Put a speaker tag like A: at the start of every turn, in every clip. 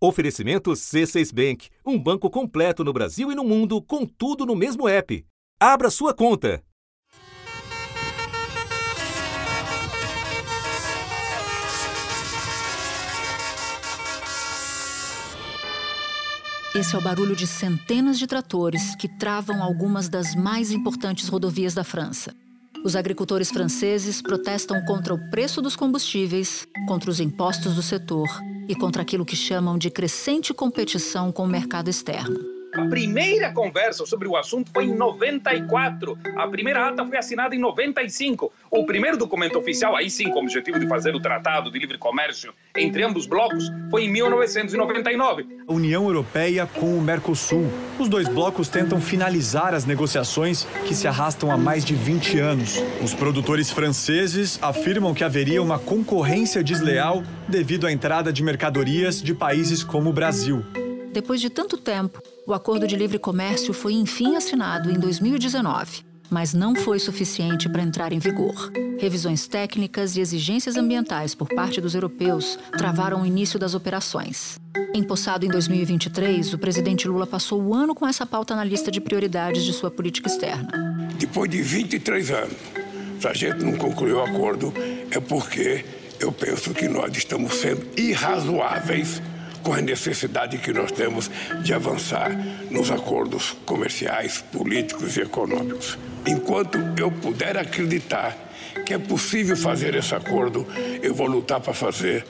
A: Oferecimento C6 Bank, um banco completo no Brasil e no mundo, com tudo no mesmo app. Abra sua conta.
B: Esse é o barulho de centenas de tratores que travam algumas das mais importantes rodovias da França. Os agricultores franceses protestam contra o preço dos combustíveis, contra os impostos do setor e contra aquilo que chamam de crescente competição com o mercado externo.
C: A primeira conversa sobre o assunto foi em 94. A primeira ata foi assinada em 95. O primeiro documento oficial, aí sim, com o objetivo de fazer o tratado de livre comércio entre ambos blocos, foi em 1999.
D: A União Europeia com o Mercosul. Os dois blocos tentam finalizar as negociações que se arrastam há mais de 20 anos. Os produtores franceses afirmam que haveria uma concorrência desleal devido à entrada de mercadorias de países como o Brasil.
B: Depois de tanto tempo, o acordo de livre comércio foi enfim assinado em 2019, mas não foi suficiente para entrar em vigor. Revisões técnicas e exigências ambientais por parte dos europeus travaram o início das operações. Empossado em 2023, o presidente Lula passou o ano com essa pauta na lista de prioridades de sua política externa.
E: Depois de 23 anos, se a gente não concluiu o acordo, é porque eu penso que nós estamos sendo irrazoáveis com a necessidade que nós temos de avançar nos acordos comerciais, políticos e econômicos. Enquanto eu puder acreditar que é possível fazer esse acordo, eu vou lutar para fazer.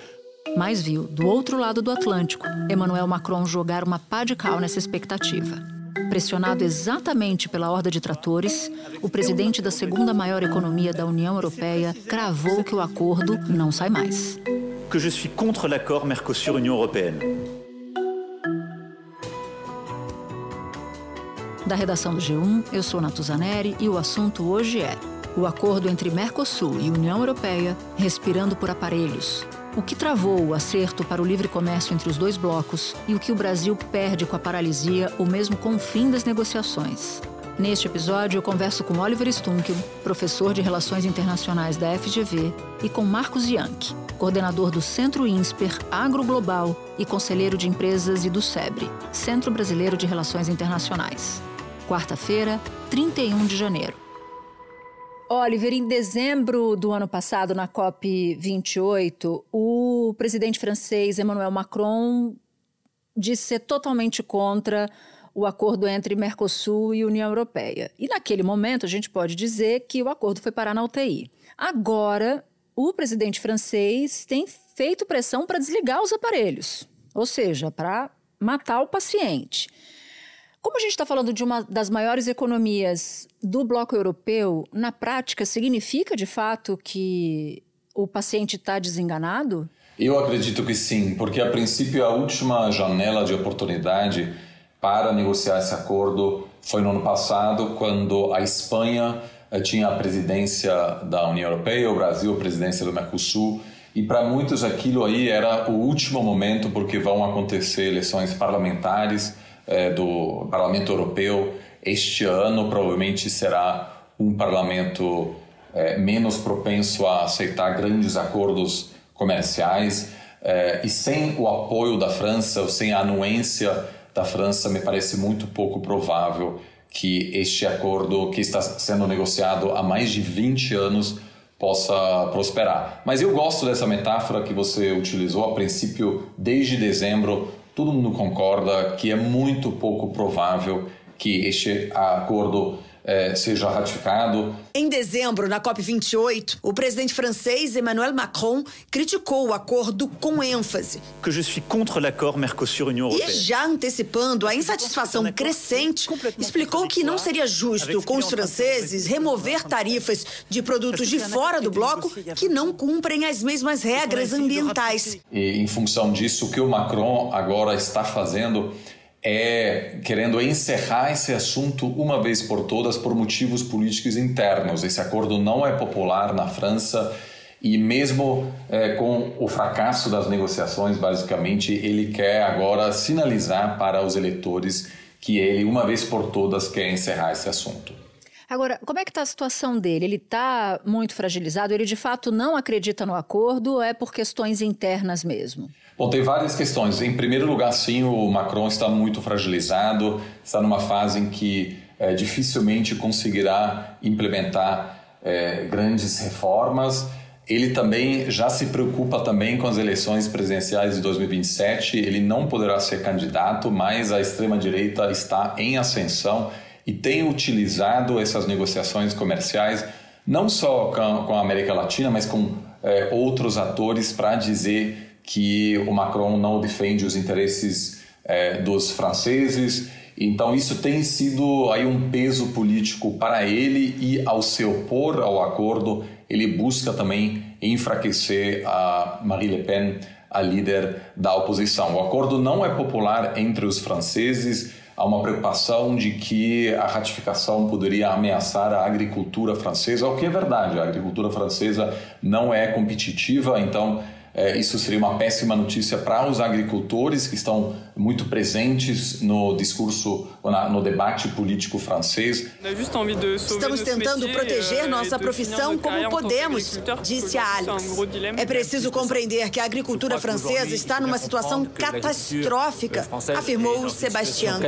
B: Mas viu, do outro lado do Atlântico, Emmanuel Macron jogar uma pá de cal nessa expectativa. Pressionado exatamente pela horda de tratores, o presidente da segunda maior economia da União Europeia cravou que o acordo não sai mais
F: que je suis contre l'accord Mercosur-Union européenne.
B: Da redação do G1, eu sou Natuzaneri e o assunto hoje é o acordo entre Mercosul e União Europeia respirando por aparelhos. O que travou o acerto para o livre comércio entre os dois blocos e o que o Brasil perde com a paralisia ou mesmo com o fim das negociações. Neste episódio, eu converso com Oliver Stunkel, professor de Relações Internacionais da FGV, e com Marcos Yankee, coordenador do Centro INSPER Agro Global e conselheiro de empresas e do SEBRE, Centro Brasileiro de Relações Internacionais. Quarta-feira, 31 de janeiro. Oliver, em dezembro do ano passado, na COP28, o presidente francês Emmanuel Macron disse ser totalmente contra o acordo entre Mercosul e União Europeia. E naquele momento a gente pode dizer que o acordo foi parar na UTI. Agora, o presidente francês tem feito pressão para desligar os aparelhos, ou seja, para matar o paciente. Como a gente está falando de uma das maiores economias do bloco europeu, na prática significa de fato que o paciente está desenganado?
G: Eu acredito que sim, porque a princípio a última janela de oportunidade para negociar esse acordo foi no ano passado, quando a Espanha eh, tinha a presidência da União Europeia, o Brasil a presidência do Mercosul, e para muitos aquilo aí era o último momento, porque vão acontecer eleições parlamentares eh, do Parlamento Europeu este ano, provavelmente será um parlamento eh, menos propenso a aceitar grandes acordos comerciais, e sem o apoio da França, ou sem a anuência da França, me parece muito pouco provável que este acordo que está sendo negociado há mais de 20 anos possa prosperar. Mas eu gosto dessa metáfora que você utilizou a princípio, desde dezembro, todo mundo concorda que é muito pouco provável que este acordo é, seja ratificado.
H: Em dezembro, na COP28, o presidente francês Emmanuel Macron criticou o acordo com ênfase.
F: Que je suis contre l'accord Mercosur-Union Européenne.
H: E já antecipando a insatisfação crescente, explicou que não seria justo com os franceses remover tarifas de produtos de fora do bloco que não cumprem as mesmas regras ambientais.
G: E em função disso, o que o Macron agora está fazendo é querendo encerrar esse assunto uma vez por todas por motivos políticos internos. Esse acordo não é popular na França e mesmo é, com o fracasso das negociações, basicamente, ele quer agora sinalizar para os eleitores que ele, uma vez por todas, quer encerrar esse assunto.
B: Agora, como é que está a situação dele? Ele está muito fragilizado? Ele de fato não acredita no acordo ou é por questões internas mesmo?
G: Bom, tem várias questões. Em primeiro lugar, sim, o Macron está muito fragilizado, está numa fase em que é, dificilmente conseguirá implementar é, grandes reformas. Ele também já se preocupa também com as eleições presidenciais de 2027. Ele não poderá ser candidato, mas a extrema direita está em ascensão e tem utilizado essas negociações comerciais não só com, a América Latina, mas com é, outros atores para dizer que o Macron não defende os interesses é, dos franceses. Então isso tem sido aí um peso político para ele e ao se opor ao acordo ele busca também enfraquecer a Marie Le Pen, a líder da oposição. O acordo não é popular entre os franceses. Há uma preocupação de que a ratificação poderia ameaçar a agricultura francesa, o que é verdade. A agricultura francesa não é competitiva, então é, isso seria uma péssima notícia para os agricultores que estão muito presentes no discurso, no debate político francês.
H: Estamos tentando proteger euh, nossa profissão como podemos, disse a Alex. É preciso compreender que a agricultura francesa está numa situação catastrófica, afirmou o Sebastião.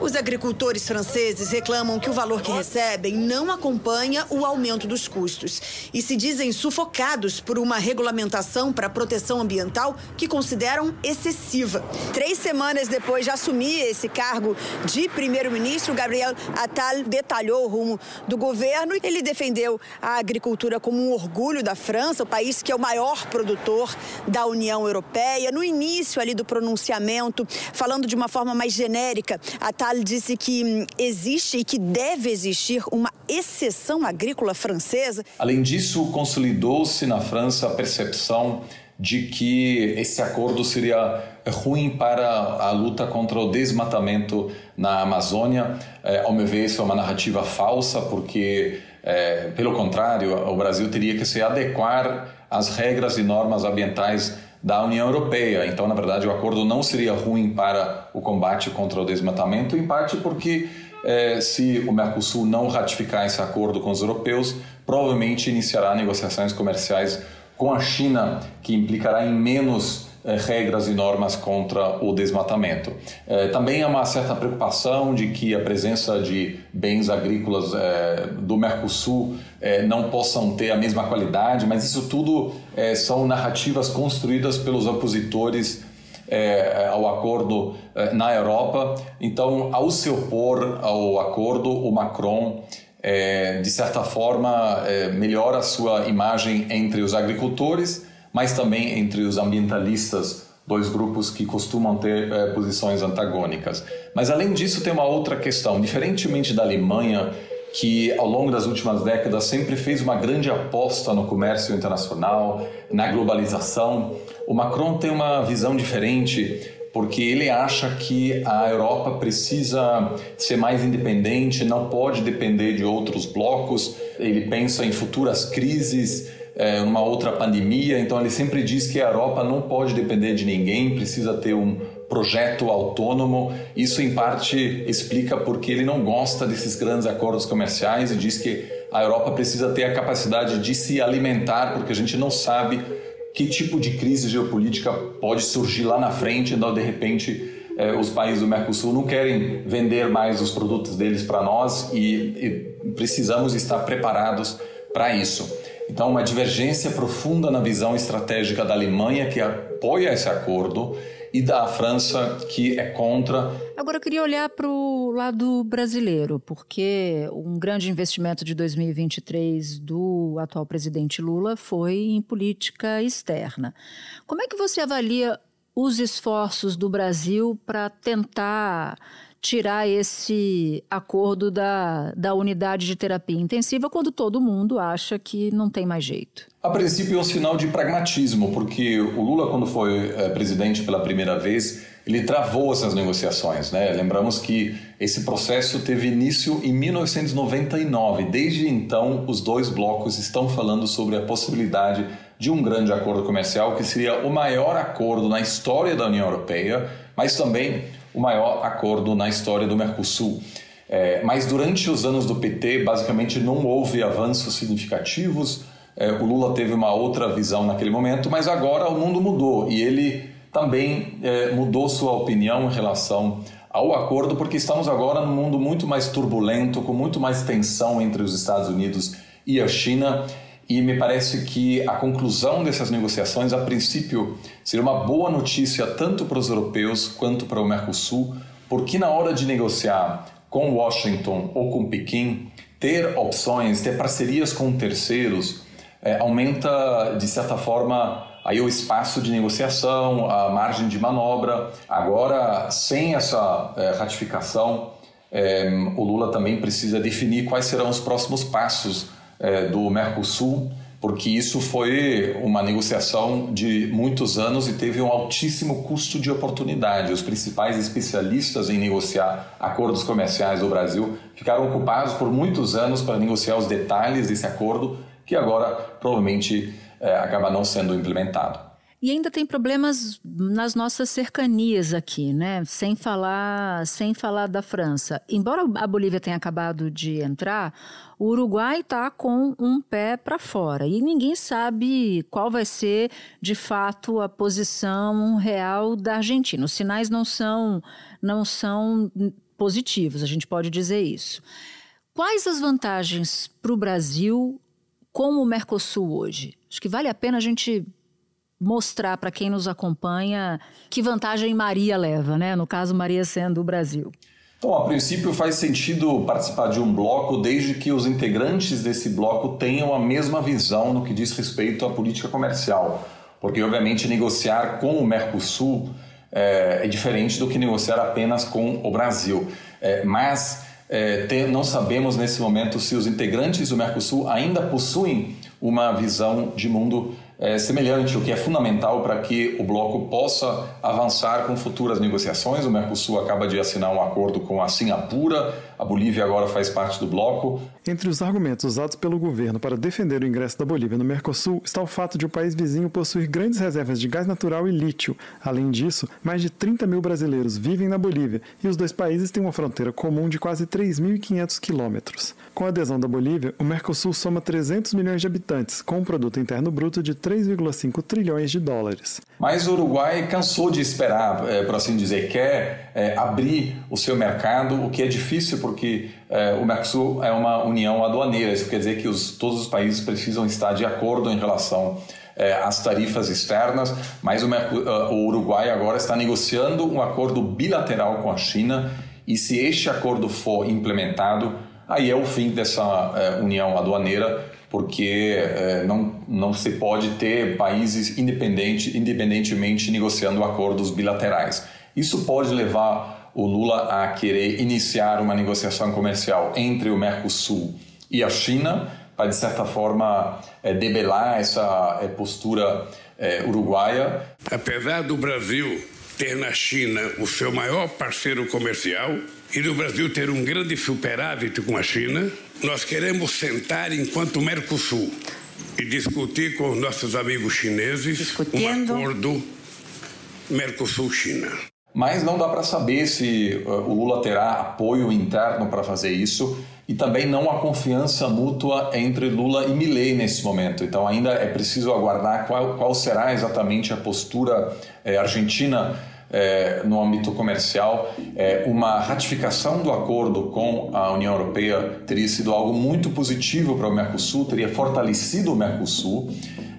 H: Os agricultores franceses reclamam que o valor que recebem não acompanha o aumento dos custos e se dizem sufocados por uma regulamentação para a proteção ambiental que consideram excessiva. Três semanas depois de assumir esse cargo de primeiro-ministro, Gabriel Attal detalhou o rumo do governo. Ele defendeu a agricultura como um orgulho da França, o país que é o maior produtor da União Europeia. No início ali do pronunciamento, falando de uma forma mais genérica, Attal disse que hum, existe e que deve existir uma exceção agrícola francesa.
G: Além disso, consolidou-se na França a percepção de que esse acordo seria ruim para a luta contra o desmatamento na Amazônia. É, ao meu ver, isso é uma narrativa falsa, porque, é, pelo contrário, o Brasil teria que se adequar às regras e normas ambientais da União Europeia. Então, na verdade, o acordo não seria ruim para o combate contra o desmatamento, em parte porque é, se o Mercosul não ratificar esse acordo com os europeus, provavelmente iniciará negociações comerciais com a China, que implicará em menos eh, regras e normas contra o desmatamento. Eh, também há uma certa preocupação de que a presença de bens agrícolas eh, do Mercosul não possam ter a mesma qualidade, mas isso tudo são narrativas construídas pelos opositores ao acordo na Europa. Então, ao se opor ao acordo, o Macron é, de certa forma, é, melhora a sua imagem entre os agricultores, mas também entre os ambientalistas, dois grupos que costumam ter é, posições antagônicas. Mas, além disso, tem uma outra questão. Diferentemente da Alemanha, que ao longo das últimas décadas sempre fez uma grande aposta no comércio internacional, na globalização, o Macron tem uma visão diferente porque ele acha que a Europa precisa ser mais independente, não pode depender de outros blocos. Ele pensa em futuras crises, é, uma outra pandemia, então ele sempre diz que a Europa não pode depender de ninguém, precisa ter um projeto autônomo. Isso, em parte, explica porque ele não gosta desses grandes acordos comerciais e diz que a Europa precisa ter a capacidade de se alimentar, porque a gente não sabe que tipo de crise geopolítica pode surgir lá na frente, então de repente eh, os países do Mercosul não querem vender mais os produtos deles para nós e, e precisamos estar preparados para isso. Então, uma divergência profunda na visão estratégica da Alemanha, que apoia esse acordo, e da França, que é contra.
B: Agora, eu queria olhar para o lado brasileiro, porque um grande investimento de 2023 do atual presidente Lula foi em política externa. Como é que você avalia os esforços do Brasil para tentar tirar esse acordo da, da unidade de terapia intensiva quando todo mundo acha que não tem mais jeito?
G: A princípio é um sinal de pragmatismo, porque o Lula, quando foi é, presidente pela primeira vez, ele travou essas negociações. Né? Lembramos que esse processo teve início em 1999. Desde então, os dois blocos estão falando sobre a possibilidade de um grande acordo comercial, que seria o maior acordo na história da União Europeia, mas também o maior acordo na história do Mercosul. É, mas durante os anos do PT, basicamente não houve avanços significativos. É, o Lula teve uma outra visão naquele momento, mas agora o mundo mudou e ele também é, mudou sua opinião em relação ao acordo, porque estamos agora num mundo muito mais turbulento, com muito mais tensão entre os Estados Unidos e a China. E me parece que a conclusão dessas negociações, a princípio, seria uma boa notícia tanto para os europeus quanto para o Mercosul, porque na hora de negociar com Washington ou com Pequim, ter opções, ter parcerias com terceiros, é, aumenta, de certa forma, aí o espaço de negociação, a margem de manobra. Agora, sem essa é, ratificação, é, o Lula também precisa definir quais serão os próximos passos é, do Mercosul, porque isso foi uma negociação de muitos anos e teve um altíssimo custo de oportunidade. Os principais especialistas em negociar acordos comerciais do Brasil ficaram ocupados por muitos anos para negociar os detalhes desse acordo, que agora provavelmente é, acaba não sendo implementado.
B: E ainda tem problemas nas nossas cercanias aqui, né? Sem falar, sem falar da França. Embora a Bolívia tenha acabado de entrar, o Uruguai está com um pé para fora e ninguém sabe qual vai ser de fato a posição real da Argentina. Os sinais não são não são positivos, a gente pode dizer isso. Quais as vantagens para o Brasil com o Mercosul hoje? Acho que vale a pena a gente mostrar para quem nos acompanha que vantagem Maria leva, né? No caso, Maria sendo o Brasil.
G: Então, a princípio faz sentido participar de um bloco desde que os integrantes desse bloco tenham a mesma visão no que diz respeito à política comercial. Porque, obviamente, negociar com o Mercosul é, é diferente do que negociar apenas com o Brasil. É, mas é, não sabemos nesse momento se os integrantes do Mercosul ainda possuem uma visão de mundo é, semelhante, o que é fundamental para que o bloco possa avançar com futuras negociações. O Mercosul acaba de assinar um acordo com a Singapura, a Bolívia agora faz parte do bloco.
I: Entre os argumentos usados pelo governo para defender o ingresso da Bolívia no Mercosul está o fato de o país vizinho possuir grandes reservas de gás natural e lítio. Além disso, mais de 30 mil brasileiros vivem na Bolívia e os dois países têm uma fronteira comum de quase 3.500 quilômetros. Com a adesão da Bolívia, o Mercosul soma 300 milhões de habitantes, com um produto interno bruto de 3,5 trilhões de dólares.
G: Mas o Uruguai cansou de esperar, é, por assim dizer, quer é, abrir o seu mercado, o que é difícil porque é, o Mercosul é uma união aduaneira. Isso quer dizer que os, todos os países precisam estar de acordo em relação às tarifas externas, mas o Uruguai agora está negociando um acordo bilateral com a China e se este acordo for implementado, aí é o fim dessa é, união aduaneira porque é, não, não se pode ter países independente, independentemente negociando acordos bilaterais. Isso pode levar o Lula a querer iniciar uma negociação comercial entre o Mercosul e a China, para de certa forma é, debelar essa é, postura é, uruguaia.
E: Apesar do Brasil ter na China o seu maior parceiro comercial e do Brasil ter um grande superávit com a China, nós queremos sentar enquanto Mercosul e discutir com os nossos amigos chineses um acordo Mercosul-China.
G: Mas não dá para saber se uh, o Lula terá apoio interno para fazer isso e também não há confiança mútua entre Lula e Milley nesse momento. Então ainda é preciso aguardar qual, qual será exatamente a postura eh, argentina é, no âmbito comercial, é, uma ratificação do acordo com a União Europeia teria sido algo muito positivo para o Mercosul, teria fortalecido o Mercosul.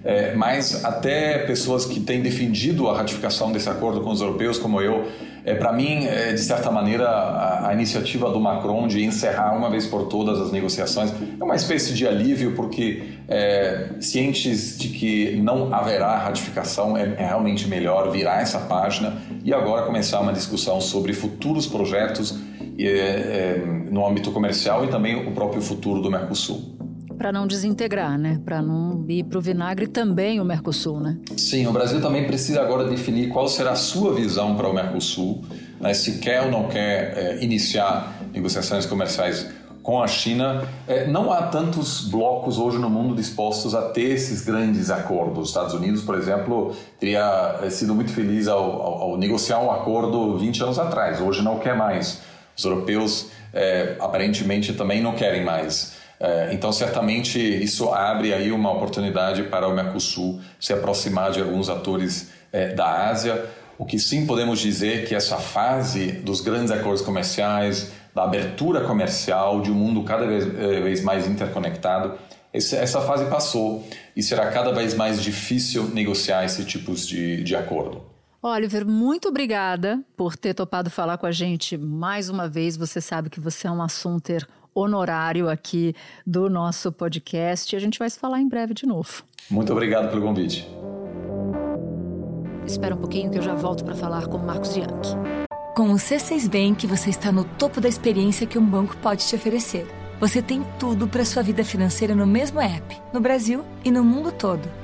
G: É, mas até pessoas que têm defendido a ratificação desse acordo com os europeus, como eu, é, para mim, é, de certa maneira, a, a, iniciativa do Macron de encerrar uma vez por todas as negociações é uma espécie de alívio, porque é, cientes de que não haverá ratificação, é, é realmente melhor virar essa página e agora começar uma discussão sobre futuros projetos é, é, no âmbito comercial e também o próprio futuro do Mercosul
B: para não desintegrar, né? Para não ir para o vinagre também o Mercosul, né?
G: Sim, o Brasil também precisa agora definir qual será a sua visão para o Mercosul, né? se quer ou não quer é, iniciar negociações comerciais com a China. É, não há tantos blocos hoje no mundo dispostos a ter esses grandes acordos. Os Estados Unidos, por exemplo, teria é, sido muito feliz ao, ao, ao negociar um acordo 20 anos atrás, hoje não quer mais. Os europeus é, aparentemente também não querem mais. É, então, certamente, isso abre aí uma oportunidade para o Mercosul se aproximar de alguns atores é, da Ásia. O que sim podemos dizer que essa fase dos grandes acordos comerciais, da abertura comercial, de um mundo cada vez, é, mais interconectado, essa fase passou e será cada vez mais difícil negociar esse tipo de, de acordo.
B: Oliver, muito obrigada por ter topado falar com a gente mais uma vez. Você sabe que você é um assunter honorário aqui do nosso podcast e a gente vai se falar em breve de novo.
G: Muito obrigado pelo convite.
B: Espera um pouquinho que eu já volto para falar com o Marcos Bianchi.
J: Com o C6 Bank, você está no topo da experiência que um banco pode te oferecer. Você tem tudo para sua vida financeira no mesmo app, no Brasil e no mundo todo.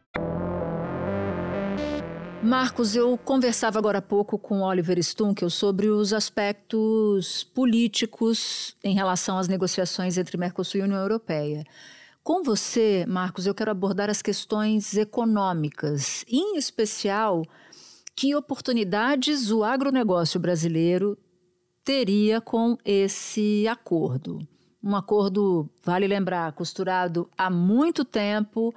B: Marcos, eu conversava agora há pouco com Oliver Stunkel sobre os aspectos políticos em relação às negociações entre Mercosul e União Europeia. Com você, Marcos, eu quero abordar as questões econômicas, em especial que oportunidades o agronegócio brasileiro teria com esse acordo. Um acordo, vale lembrar, costurado há muito tempo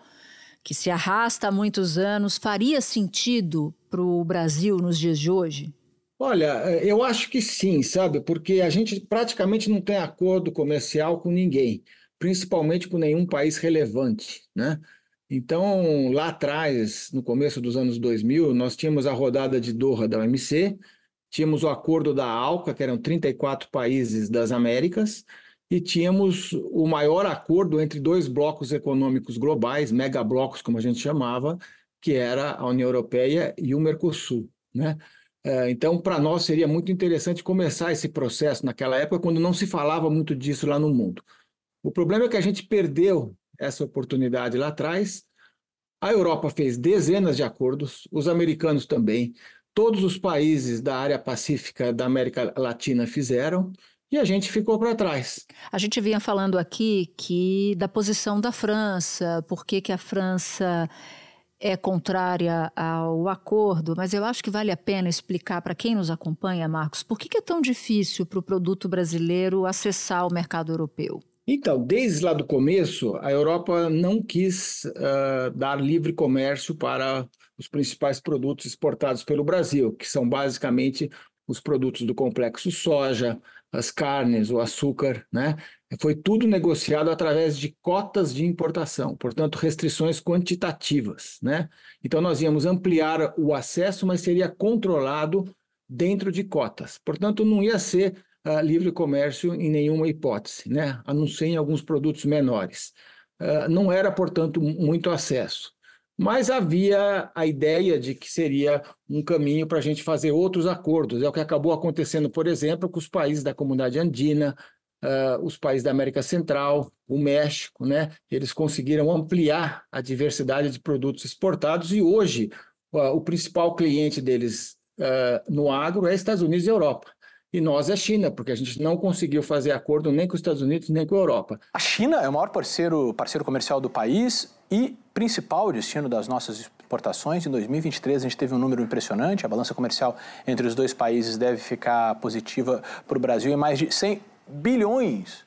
B: que se arrasta há muitos anos, faria sentido para o Brasil nos dias de hoje?
K: Olha, é, eu acho que sim, sabe? Porque a gente praticamente não tem acordo comercial com ninguém, principalmente com nenhum país relevante, né? Então, lá atrás, no começo dos anos 2000, nós tínhamos a rodada de Doha da OMC, tínhamos o acordo da ALCA, que eram 34 países das Américas, e tínhamos o maior acordo entre dois blocos econômicos globais, megablocos, como a gente chamava, que era a União Europeia e o Mercosul. Né? É, então, para nós seria muito interessante começar esse processo naquela época, quando não se falava muito disso lá no mundo. O problema é que a gente perdeu essa oportunidade lá atrás. A Europa fez dezenas de acordos, os americanos também, todos os países da área pacífica da América Latina fizeram e a gente ficou para trás.
B: A gente vinha falando aqui que da posição da França, por que, que a França é contrária ao acordo, mas eu acho que vale a pena explicar para quem nos acompanha, Marcos, por que, que é tão difícil para o produto brasileiro acessar o mercado europeu?
K: Então, desde lá do começo, a Europa não quis uh, dar livre comércio para os principais produtos exportados pelo Brasil, que são basicamente os produtos do complexo soja, as carnes, o açúcar, né? Foi tudo negociado através de cotas de importação, portanto, restrições quantitativas, né? Então, nós íamos ampliar o acesso, mas seria controlado dentro de cotas. Portanto, não ia ser uh, livre comércio em nenhuma hipótese, né? A não ser em alguns produtos menores. Uh, não era, portanto, muito acesso. Mas havia a ideia de que seria um caminho para a gente fazer outros acordos. É o que acabou acontecendo, por exemplo, com os países da comunidade andina, uh, os países da América Central, o México, né? Eles conseguiram ampliar a diversidade de produtos exportados e hoje uh, o principal cliente deles uh, no agro é Estados Unidos e Europa e nós é China, porque a gente não conseguiu fazer acordo nem com os Estados Unidos nem com a Europa.
L: A China é o maior parceiro, parceiro comercial do país e principal destino das nossas exportações. Em 2023 a gente teve um número impressionante, a balança comercial entre os dois países deve ficar positiva para o Brasil em mais de 100 bilhões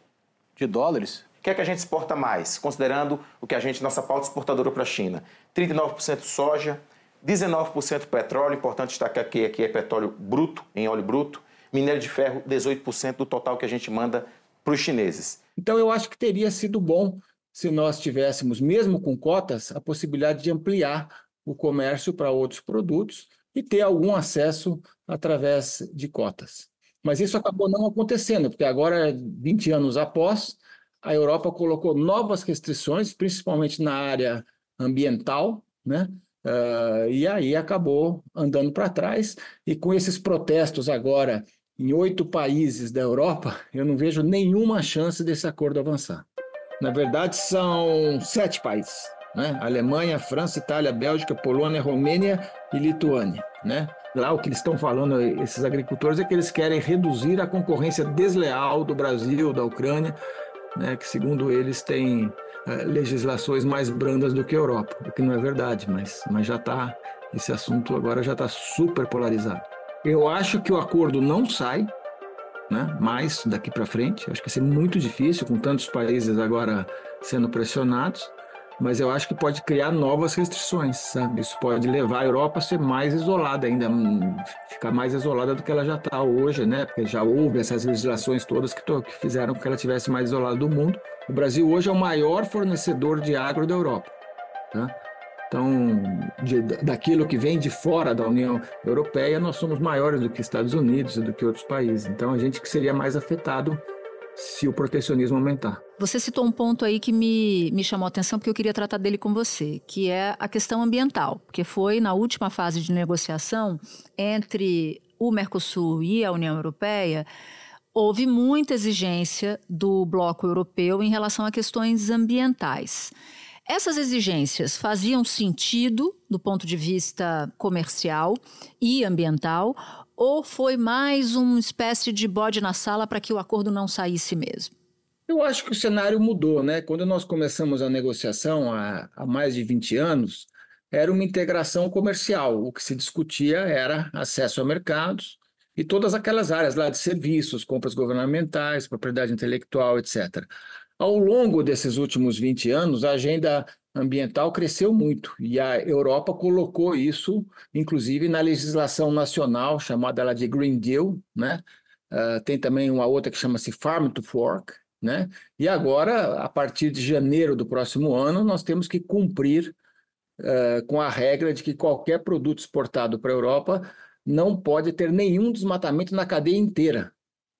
L: de dólares.
M: O que é que a gente exporta mais, considerando o que a gente, nossa pauta exportadora para a China? 39% soja, 19% petróleo, importante destacar que aqui é petróleo bruto, em óleo bruto, minério de ferro, 18% do total que a gente manda para os chineses.
K: Então, eu acho que teria sido bom se nós tivéssemos, mesmo com cotas, a possibilidade de ampliar o comércio para outros produtos e ter algum acesso através de cotas. Mas isso acabou não acontecendo, porque agora, 20 anos após, a Europa colocou novas restrições, principalmente na área ambiental, né? Uh, e aí acabou andando para trás. E com esses protestos agora em oito países da Europa, eu não vejo nenhuma chance desse acordo avançar. Na verdade, são sete países. né? Alemanha, França, Itália, Bélgica, Polônia, Romênia e Lituânia, né? Lá o que eles estão falando, esses agricultores, é que eles querem reduzir a concorrência desleal do Brasil, da Ucrânia, né? Que segundo eles tem é, legislações mais brandas do que a Europa, o que não é verdade, mas, mas já está esse assunto agora já está super polarizado. Eu acho que o acordo não sai, né? Mais daqui para frente. Acho que vai ser muito difícil com tantos países agora sendo pressionados mas eu acho que pode criar novas restrições, sabe? Isso pode levar a Europa a ser mais isolada ainda, hum, ficar mais isolada do que ela já está hoje, né? Porque já houve essas legislações todas que, que fizeram com que ela tivesse mais isolada do mundo. O Brasil hoje é o maior fornecedor de agro da Europa, tá? Então, de, daquilo que vem de fora da União Europeia, nós somos maiores do que Estados Unidos e do que outros países. Então, a gente que seria mais afetado se o protecionismo aumentar.
B: Você citou um ponto aí que me, me chamou a atenção, porque eu queria tratar dele com você, que é a questão ambiental, porque foi na última fase de negociação entre o Mercosul e a União Europeia, houve muita exigência do bloco europeu em relação a questões ambientais. Essas exigências faziam sentido do ponto de vista comercial e ambiental, ou foi mais uma espécie de bode na sala para que o acordo não saísse mesmo?
K: Eu acho que o cenário mudou, né? Quando nós começamos a negociação há, há mais de 20 anos, era uma integração comercial. O que se discutia era acesso a mercados e todas aquelas áreas lá de serviços, compras governamentais, propriedade intelectual, etc. Ao longo desses últimos 20 anos, a agenda ambiental cresceu muito e a Europa colocou isso, inclusive, na legislação nacional, chamada ela de Green Deal, né? Uh, tem também uma outra que chama-se Farm to Fork, né? E agora, a partir de janeiro do próximo ano, nós temos que cumprir uh, com a regra de que qualquer produto exportado para a Europa não pode ter nenhum desmatamento na cadeia inteira,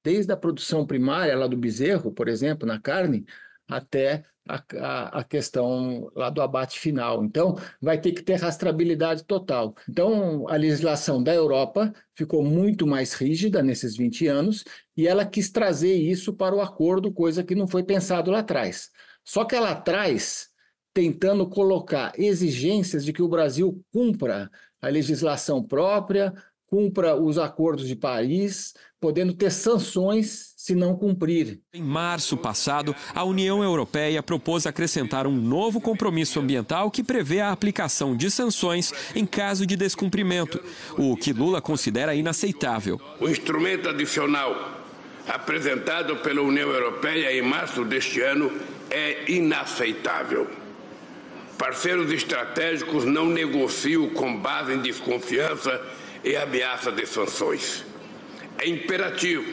K: desde a produção primária lá do bezerro, por exemplo, na carne, até a, a, a, questão lá do abate final. Então, vai ter que ter rastreabilidade total. Então, a legislação da Europa ficou muito mais rígida nesses 20 anos e ela quis trazer isso para o acordo, coisa que não foi pensado lá atrás. Só que ela traz tentando colocar exigências de que o Brasil cumpra a legislação própria, cumpra os acordos de Paris, podendo ter sanções se não cumprir.
N: Em março passado, a União Europeia propôs acrescentar um novo compromisso ambiental que prevê a aplicação de sanções em caso de descumprimento, o que Lula considera inaceitável.
E: O instrumento adicional apresentado pela União Europeia em março deste ano é inaceitável. Parceiros estratégicos não negociam com base em desconfiança e ameaça de sanções. É imperativo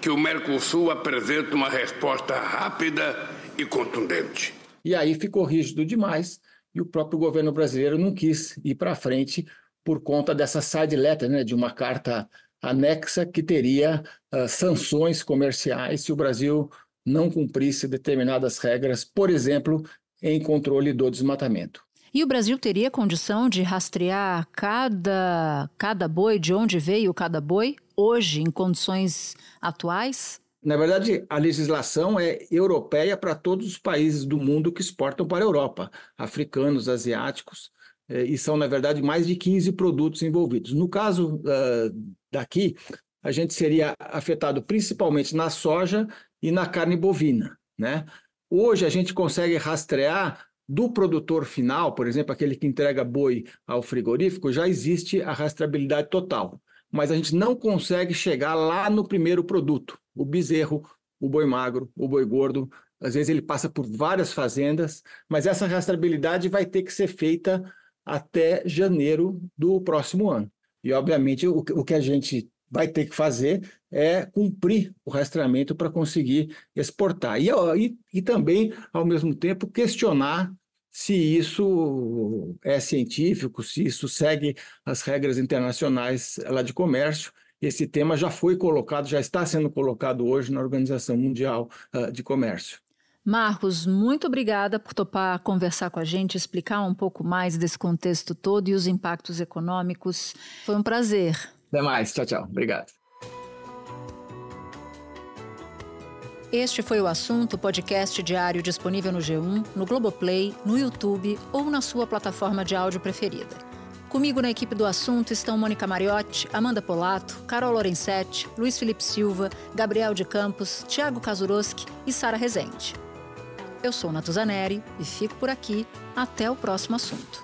E: que o Mercosul apresente uma resposta rápida e contundente.
K: E aí ficou rígido demais e o próprio governo brasileiro não quis ir para frente por conta dessa side letter, né, de uma carta anexa que teria uh, sanções comerciais se o Brasil não cumprisse determinadas regras, por exemplo, em controle do desmatamento.
B: E o Brasil teria condição de rastrear cada, cada boi, de onde veio cada boi, hoje, em condições atuais?
K: Na verdade, a legislação é europeia para todos os países do mundo que exportam para a Europa, africanos, asiáticos, eh, e são, na verdade, mais de 15 produtos envolvidos. No caso uh, daqui, a gente seria afetado principalmente na soja e na carne bovina. Né? Hoje, a gente consegue rastrear do produtor final, por exemplo, aquele que entrega boi ao frigorífico, já existe a rastreabilidade total. Mas a gente não consegue chegar lá no primeiro produto, o bezerro, o boi magro, o boi gordo. Às vezes ele passa por várias fazendas, mas essa rastreabilidade vai ter que ser feita até janeiro do próximo ano. E, obviamente, o, que a gente vai ter que fazer é cumprir o rastreamento para conseguir exportar. E, e, e também, ao mesmo tempo, questionar se isso é científico, se isso segue as regras internacionais lá de comércio. Esse tema já foi colocado, já está sendo colocado hoje na Organização Mundial uh, de Comércio.
B: Marcos, muito obrigada por topar conversar com a gente, explicar um pouco mais desse contexto todo e os impactos econômicos. Foi um prazer.
K: Até mais. Tchau, tchau. Obrigado.
B: Este foi o assunto podcast diário disponível no G1, no Globoplay, no YouTube ou na sua plataforma de áudio preferida. Comigo na equipe do assunto estão Mônica Mariotti, Amanda Polato, Carol Lorenzetti, Luiz Felipe Silva, Gabriel de Campos, Tiago Kazuroski e Sara Rezende. Eu sou Natuzaneri e fico por aqui. Até o próximo assunto.